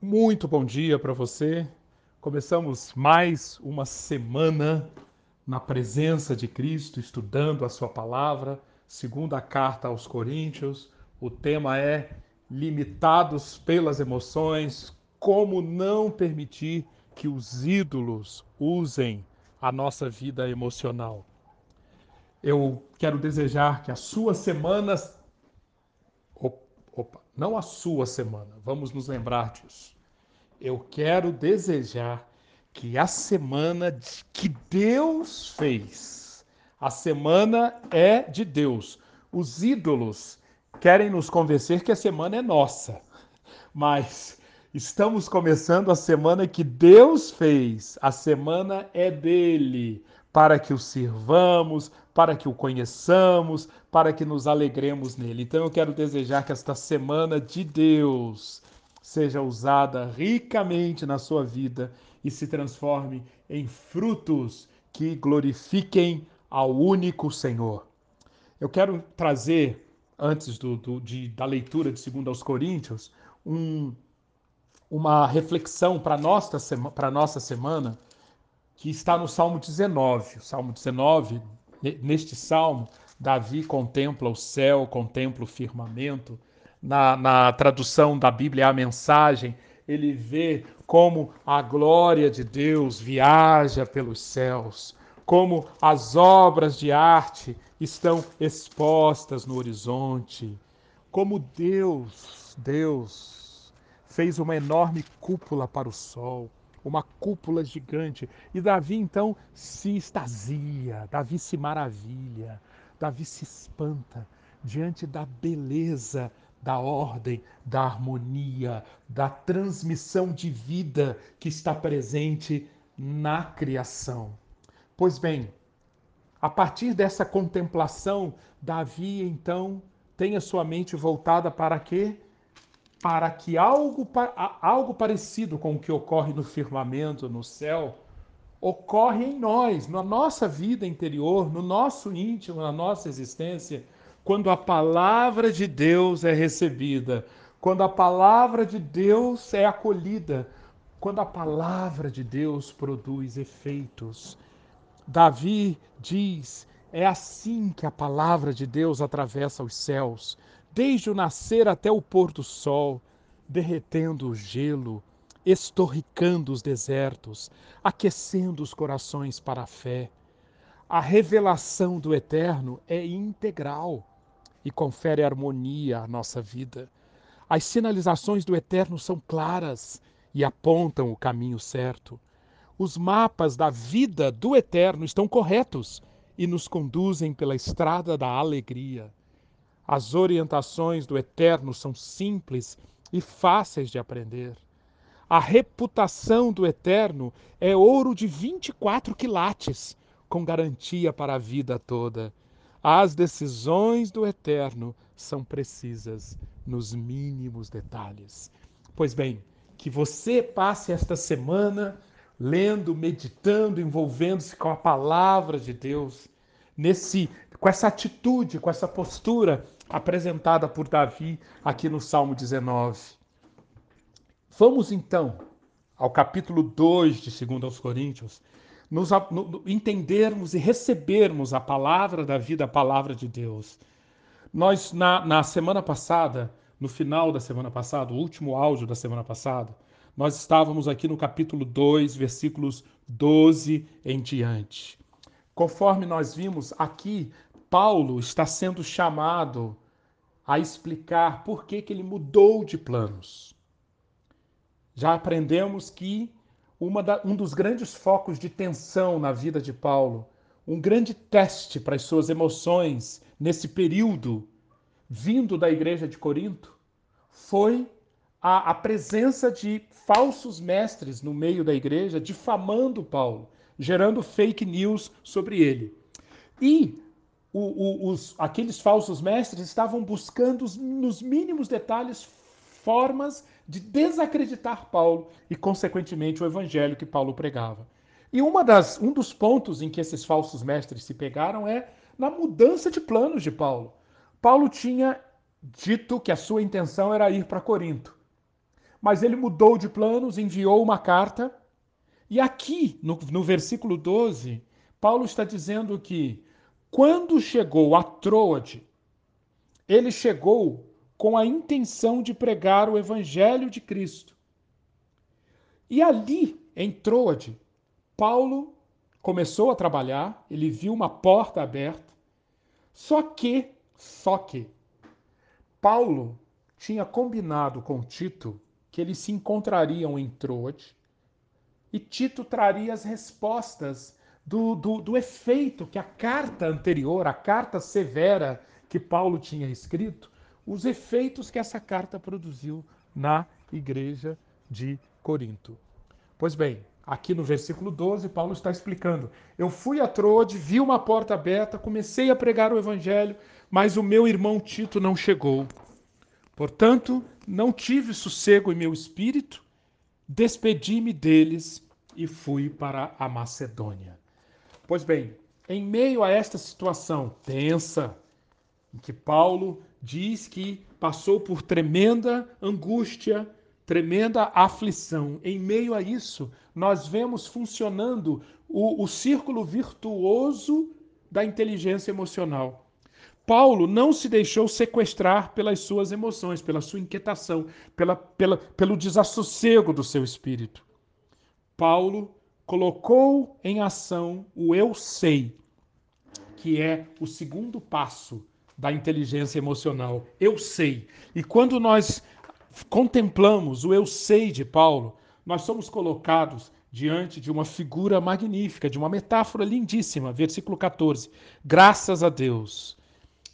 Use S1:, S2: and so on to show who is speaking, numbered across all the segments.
S1: Muito bom dia para você. Começamos mais uma semana na presença de Cristo, estudando a Sua palavra, segundo a carta aos Coríntios. O tema é Limitados pelas emoções, como não permitir que os ídolos usem a nossa vida emocional. Eu quero desejar que a sua semana. Não a sua semana, vamos nos lembrar disso. Eu quero desejar que a semana que Deus fez, a semana é de Deus. Os ídolos querem nos convencer que a semana é nossa, mas estamos começando a semana que Deus fez, a semana é dele, para que o sirvamos, para que o conheçamos, para que nos alegremos nele. Então eu quero desejar que esta semana de Deus seja usada ricamente na sua vida e se transforme em frutos que glorifiquem ao único Senhor. Eu quero trazer, antes do, do de, da leitura de 2 aos Coríntios, um, uma reflexão para a nossa, nossa semana, que está no Salmo 19. O Salmo 19, neste salmo, Davi contempla o céu, contempla o firmamento, na, na tradução da Bíblia, a mensagem, ele vê como a glória de Deus viaja pelos céus, como as obras de arte estão expostas no horizonte, como Deus, Deus, fez uma enorme cúpula para o sol, uma cúpula gigante. E Davi então se extasia, Davi se maravilha, Davi se espanta diante da beleza da ordem, da harmonia, da transmissão de vida que está presente na criação. Pois bem, a partir dessa contemplação, Davi então tem a sua mente voltada para quê? Para que algo, algo parecido com o que ocorre no firmamento, no céu, ocorre em nós, na nossa vida interior, no nosso íntimo, na nossa existência quando a palavra de Deus é recebida, quando a palavra de Deus é acolhida, quando a palavra de Deus produz efeitos. Davi diz: é assim que a palavra de Deus atravessa os céus, desde o nascer até o pôr do sol, derretendo o gelo, estorricando os desertos, aquecendo os corações para a fé. A revelação do eterno é integral e confere harmonia à nossa vida. As sinalizações do eterno são claras e apontam o caminho certo. Os mapas da vida do eterno estão corretos e nos conduzem pela estrada da alegria. As orientações do eterno são simples e fáceis de aprender. A reputação do eterno é ouro de 24 quilates, com garantia para a vida toda. As decisões do Eterno são precisas nos mínimos detalhes. Pois bem, que você passe esta semana lendo, meditando, envolvendo-se com a palavra de Deus, nesse com essa atitude, com essa postura apresentada por Davi aqui no Salmo 19. Vamos então ao capítulo 2 de 2 aos Coríntios, nos, no, entendermos e recebermos a palavra da vida, a palavra de Deus. Nós, na, na semana passada, no final da semana passada, o último áudio da semana passada, nós estávamos aqui no capítulo 2, versículos 12 em diante. Conforme nós vimos aqui, Paulo está sendo chamado a explicar por que, que ele mudou de planos. Já aprendemos que da, um dos grandes focos de tensão na vida de Paulo, um grande teste para as suas emoções nesse período vindo da igreja de Corinto, foi a, a presença de falsos mestres no meio da igreja, difamando Paulo, gerando fake news sobre ele. E o, o, os, aqueles falsos mestres estavam buscando nos mínimos detalhes formas de desacreditar Paulo e, consequentemente, o evangelho que Paulo pregava. E uma das, um dos pontos em que esses falsos mestres se pegaram é na mudança de planos de Paulo. Paulo tinha dito que a sua intenção era ir para Corinto. mas ele mudou de planos, enviou uma carta. E aqui, no, no versículo 12, Paulo está dizendo que quando chegou a Troade, ele chegou com a intenção de pregar o evangelho de Cristo. E ali, em Troade, Paulo começou a trabalhar, ele viu uma porta aberta. Só que, só que Paulo tinha combinado com Tito que eles se encontrariam em Troade e Tito traria as respostas do, do, do efeito que a carta anterior, a carta severa que Paulo tinha escrito, os efeitos que essa carta produziu na igreja de Corinto. Pois bem, aqui no versículo 12, Paulo está explicando: Eu fui a Troade, vi uma porta aberta, comecei a pregar o evangelho, mas o meu irmão Tito não chegou. Portanto, não tive sossego em meu espírito, despedi-me deles e fui para a Macedônia. Pois bem, em meio a esta situação tensa, em que Paulo diz que passou por tremenda angústia, tremenda aflição, em meio a isso, nós vemos funcionando o, o círculo virtuoso da inteligência emocional. Paulo não se deixou sequestrar pelas suas emoções, pela sua inquietação, pela, pela, pelo desassossego do seu espírito. Paulo colocou em ação o eu sei, que é o segundo passo da inteligência emocional. Eu sei. E quando nós contemplamos o eu sei de Paulo, nós somos colocados diante de uma figura magnífica, de uma metáfora lindíssima. Versículo 14. Graças a Deus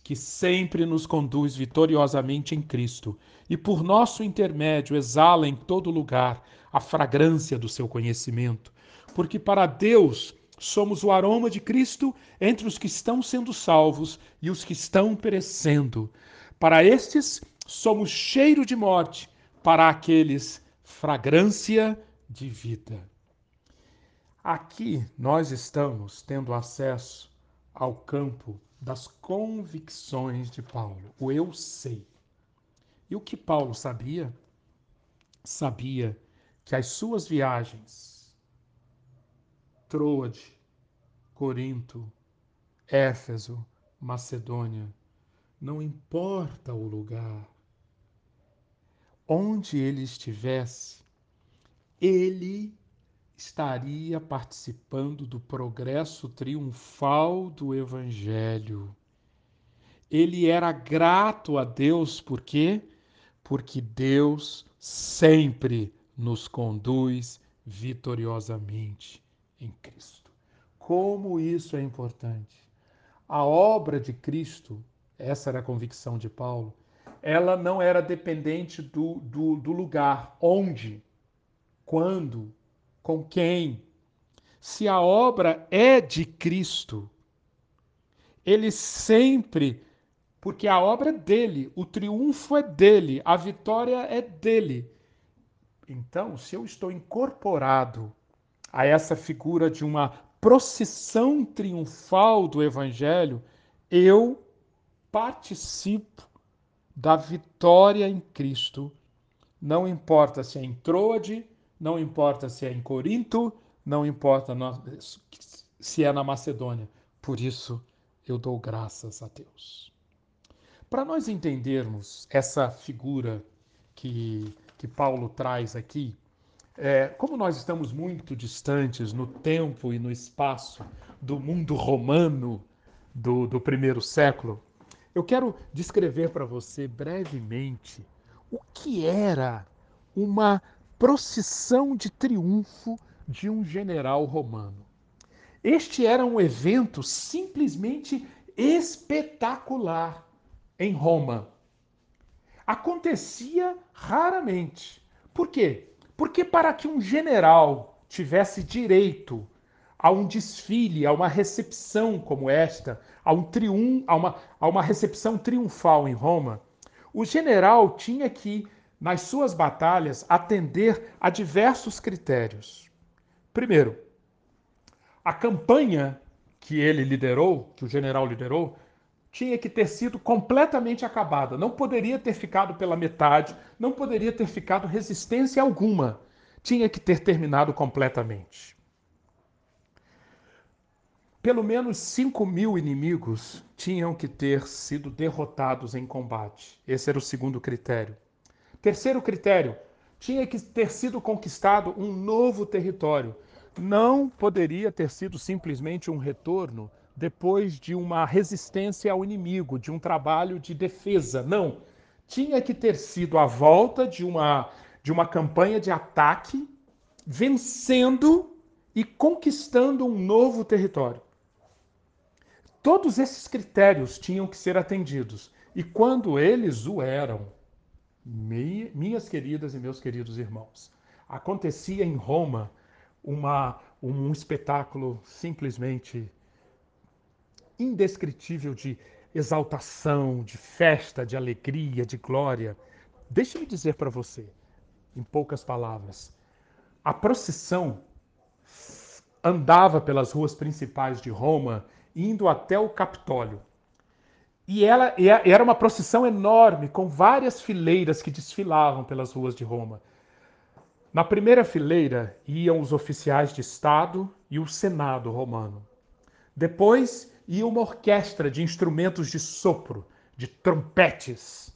S1: que sempre nos conduz vitoriosamente em Cristo e por nosso intermédio exala em todo lugar a fragrância do seu conhecimento. Porque para Deus somos o aroma de Cristo entre os que estão sendo salvos e os que estão perecendo. Para estes somos cheiro de morte, para aqueles fragrância de vida. Aqui nós estamos tendo acesso ao campo das convicções de Paulo, o eu sei. E o que Paulo sabia? Sabia que as suas viagens, Troade, Corinto, Éfeso, Macedônia, não importa o lugar, onde ele estivesse, ele estaria participando do progresso triunfal do Evangelho. Ele era grato a Deus, por quê? Porque Deus sempre nos conduz vitoriosamente em Cristo. Como isso é importante. A obra de Cristo, essa era a convicção de Paulo, ela não era dependente do, do, do lugar, onde, quando, com quem. Se a obra é de Cristo, ele sempre, porque a obra é dele, o triunfo é dele, a vitória é dele. Então, se eu estou incorporado a essa figura de uma procissão triunfal do Evangelho, eu participo da vitória em Cristo. Não importa se é em Troade, não importa se é em Corinto, não importa se é na Macedônia. Por isso eu dou graças a Deus. Para nós entendermos essa figura que, que Paulo traz aqui, é, como nós estamos muito distantes no tempo e no espaço do mundo romano do, do primeiro século, eu quero descrever para você brevemente o que era uma procissão de triunfo de um general romano. Este era um evento simplesmente espetacular em Roma. Acontecia raramente. Por quê? Porque para que um general tivesse direito a um desfile, a uma recepção como esta, a, um triun, a, uma, a uma recepção triunfal em Roma, o general tinha que nas suas batalhas, atender a diversos critérios. Primeiro, a campanha que ele liderou, que o general liderou, tinha que ter sido completamente acabada. Não poderia ter ficado pela metade, não poderia ter ficado resistência alguma. Tinha que ter terminado completamente. Pelo menos 5 mil inimigos tinham que ter sido derrotados em combate. Esse era o segundo critério. Terceiro critério: tinha que ter sido conquistado um novo território. Não poderia ter sido simplesmente um retorno depois de uma resistência ao inimigo, de um trabalho de defesa. Não. Tinha que ter sido a volta de uma, de uma campanha de ataque, vencendo e conquistando um novo território. Todos esses critérios tinham que ser atendidos. E quando eles o eram, minhas queridas e meus queridos irmãos, acontecia em Roma uma, um espetáculo simplesmente indescritível de exaltação, de festa, de alegria, de glória. Deixe-me dizer para você, em poucas palavras, a procissão andava pelas ruas principais de Roma, indo até o Capitólio. E ela era uma procissão enorme, com várias fileiras que desfilavam pelas ruas de Roma. Na primeira fileira iam os oficiais de Estado e o Senado romano. Depois ia uma orquestra de instrumentos de sopro, de trompetes.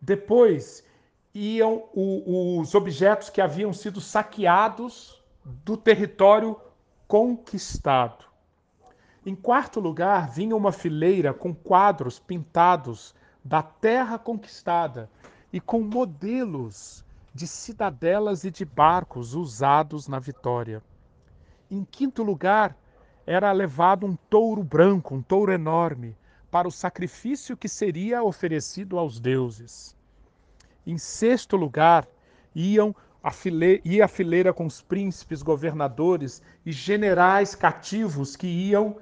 S1: Depois iam o, os objetos que haviam sido saqueados do território conquistado. Em quarto lugar, vinha uma fileira com quadros pintados da terra conquistada e com modelos de cidadelas e de barcos usados na vitória. Em quinto lugar, era levado um touro branco, um touro enorme, para o sacrifício que seria oferecido aos deuses. Em sexto lugar, iam a fileira, ia a fileira com os príncipes, governadores e generais cativos que iam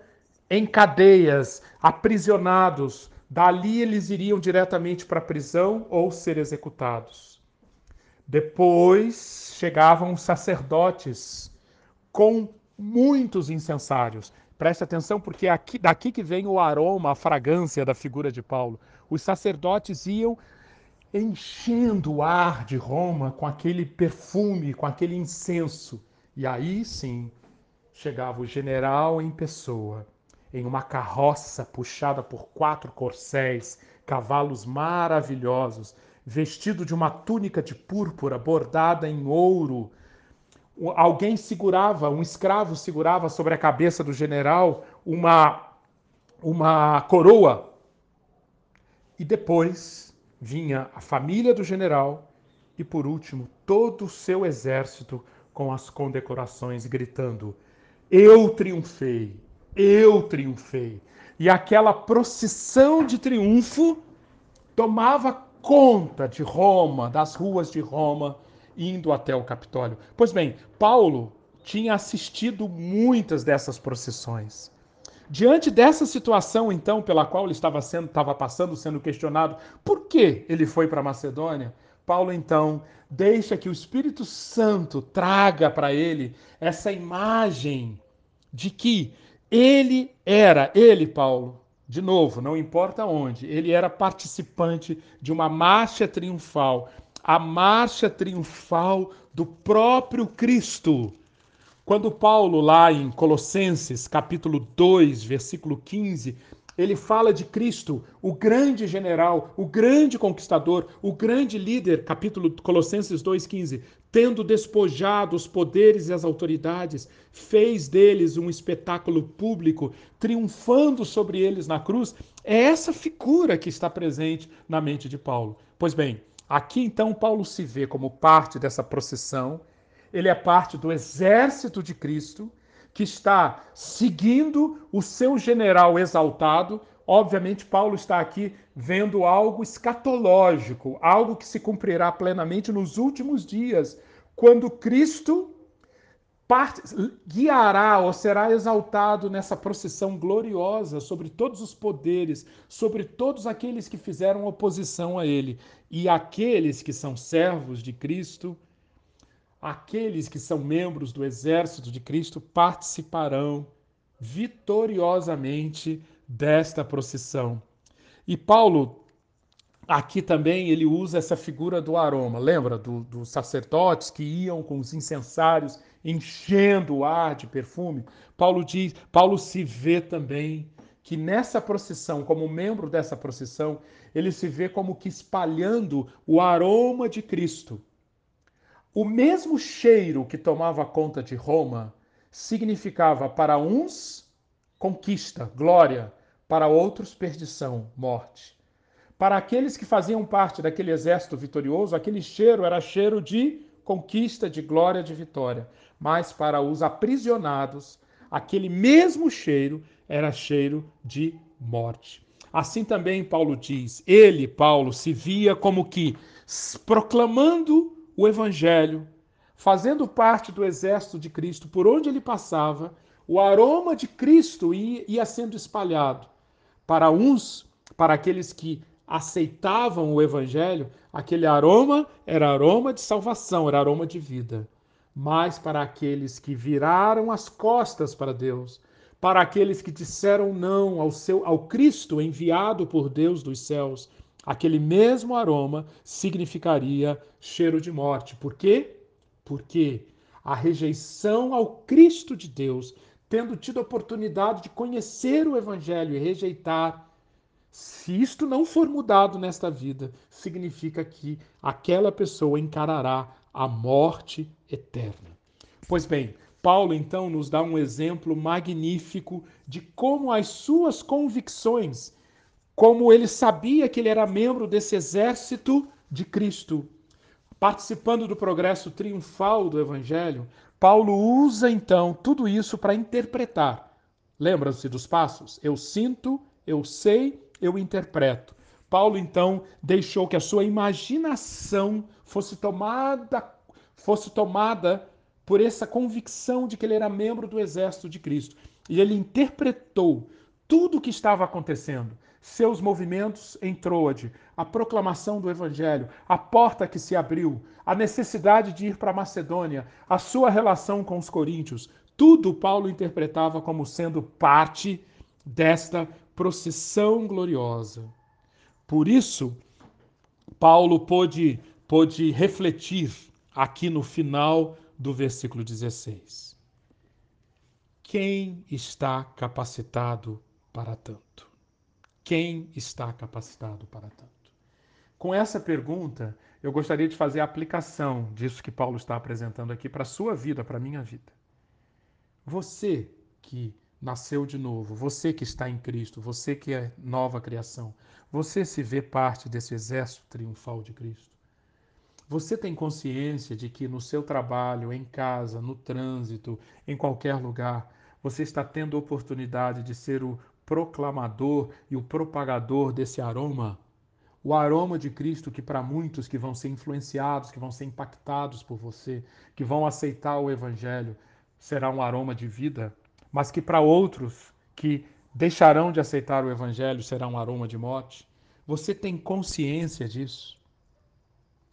S1: em cadeias, aprisionados. Dali eles iriam diretamente para a prisão ou ser executados. Depois chegavam os sacerdotes com muitos incensários. Preste atenção, porque aqui, daqui que vem o aroma, a fragrância da figura de Paulo. Os sacerdotes iam enchendo o ar de Roma com aquele perfume, com aquele incenso. E aí sim chegava o general em pessoa, em uma carroça puxada por quatro corcéis, cavalos maravilhosos, vestido de uma túnica de púrpura bordada em ouro alguém segurava, um escravo segurava sobre a cabeça do general uma, uma coroa. E depois vinha a família do general e, por último, todo o seu exército com as condecorações, gritando: Eu triunfei, eu triunfei. E aquela procissão de triunfo tomava conta de Roma, das ruas de Roma, indo até o Capitólio. Pois bem, Paulo tinha assistido muitas dessas procissões. Diante dessa situação, então, pela qual ele estava, sendo, estava passando, sendo questionado, por que ele foi para Macedônia? Paulo, então, deixa que o Espírito Santo traga para ele essa imagem de que ele era, ele, Paulo, de novo, não importa onde, ele era participante de uma marcha triunfal a marcha triunfal do próprio Cristo. Quando Paulo, lá em Colossenses, capítulo 2, versículo 15, ele fala de Cristo, o grande general, o grande conquistador, o grande líder, capítulo Colossenses 2:15, tendo despojado os poderes e as autoridades, fez deles um espetáculo público, triunfando sobre eles na cruz. É essa figura que está presente na mente de Paulo. Pois bem, Aqui então Paulo se vê como parte dessa procissão, ele é parte do exército de Cristo que está seguindo o seu general exaltado. Obviamente, Paulo está aqui vendo algo escatológico, algo que se cumprirá plenamente nos últimos dias, quando Cristo parte, guiará ou será exaltado nessa procissão gloriosa sobre todos os poderes, sobre todos aqueles que fizeram oposição a ele. E aqueles que são servos de Cristo, aqueles que são membros do exército de Cristo, participarão vitoriosamente desta procissão. E Paulo Aqui também ele usa essa figura do aroma. Lembra dos do sacerdotes que iam com os incensários enchendo o ar de perfume? Paulo diz, Paulo se vê também que nessa procissão, como membro dessa procissão, ele se vê como que espalhando o aroma de Cristo. O mesmo cheiro que tomava conta de Roma significava para uns conquista, glória, para outros perdição, morte. Para aqueles que faziam parte daquele exército vitorioso, aquele cheiro era cheiro de conquista, de glória, de vitória. Mas para os aprisionados, aquele mesmo cheiro era cheiro de morte. Assim também Paulo diz: ele, Paulo, se via como que proclamando o evangelho, fazendo parte do exército de Cristo, por onde ele passava, o aroma de Cristo ia, sendo espalhado. Para uns, para aqueles que aceitavam o evangelho, aquele aroma era aroma de salvação, era aroma de vida. Mas para aqueles que viraram as costas para Deus, para aqueles que disseram não ao seu ao Cristo enviado por Deus dos céus, aquele mesmo aroma significaria cheiro de morte. Por quê? Porque a rejeição ao Cristo de Deus, tendo tido a oportunidade de conhecer o evangelho e rejeitar, se isto não for mudado nesta vida, significa que aquela pessoa encarará a morte eterna. Pois bem, Paulo então nos dá um exemplo magnífico de como as suas convicções, como ele sabia que ele era membro desse exército de Cristo, participando do progresso triunfal do evangelho, Paulo usa então tudo isso para interpretar. Lembram-se dos passos? Eu sinto, eu sei eu interpreto. Paulo então deixou que a sua imaginação fosse tomada fosse tomada por essa convicção de que ele era membro do exército de Cristo. E ele interpretou tudo o que estava acontecendo, seus movimentos em Troade, a proclamação do evangelho, a porta que se abriu, a necessidade de ir para Macedônia, a sua relação com os coríntios, tudo Paulo interpretava como sendo parte desta procissão gloriosa. Por isso, Paulo pôde, pôde refletir aqui no final do versículo 16. Quem está capacitado para tanto? Quem está capacitado para tanto? Com essa pergunta, eu gostaria de fazer a aplicação disso que Paulo está apresentando aqui para a sua vida, para a minha vida. Você que nasceu de novo, você que está em Cristo, você que é nova criação, você se vê parte desse exército triunfal de Cristo? Você tem consciência de que no seu trabalho, em casa, no trânsito, em qualquer lugar, você está tendo oportunidade de ser o proclamador e o propagador desse aroma? O aroma de Cristo que para muitos que vão ser influenciados, que vão ser impactados por você, que vão aceitar o evangelho, será um aroma de vida, mas que para outros que deixarão de aceitar o Evangelho será um aroma de morte? Você tem consciência disso?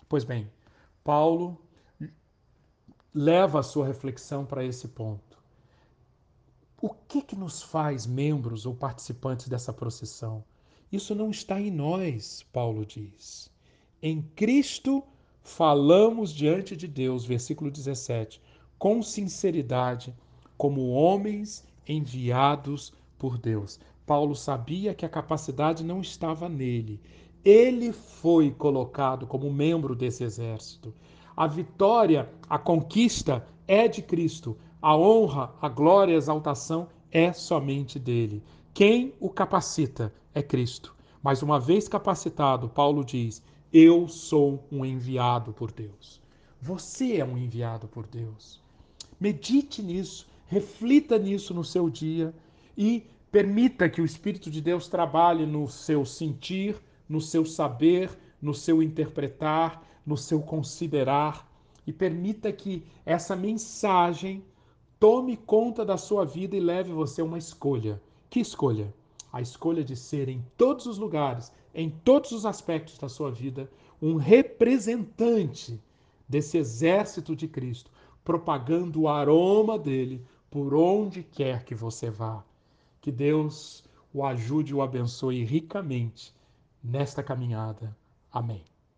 S1: Pois bem, Paulo leva a sua reflexão para esse ponto. O que, que nos faz membros ou participantes dessa procissão? Isso não está em nós, Paulo diz. Em Cristo falamos diante de Deus, versículo 17, com sinceridade como homens enviados por Deus. Paulo sabia que a capacidade não estava nele. Ele foi colocado como membro desse exército. A vitória, a conquista é de Cristo. A honra, a glória, a exaltação é somente dele. Quem o capacita é Cristo. Mas uma vez capacitado, Paulo diz: Eu sou um enviado por Deus. Você é um enviado por Deus. Medite nisso. Reflita nisso no seu dia e permita que o Espírito de Deus trabalhe no seu sentir, no seu saber, no seu interpretar, no seu considerar e permita que essa mensagem tome conta da sua vida e leve você a uma escolha. Que escolha? A escolha de ser em todos os lugares, em todos os aspectos da sua vida, um representante desse exército de Cristo, propagando o aroma dele por onde quer que você vá. Que Deus o ajude e o abençoe ricamente nesta caminhada. Amém.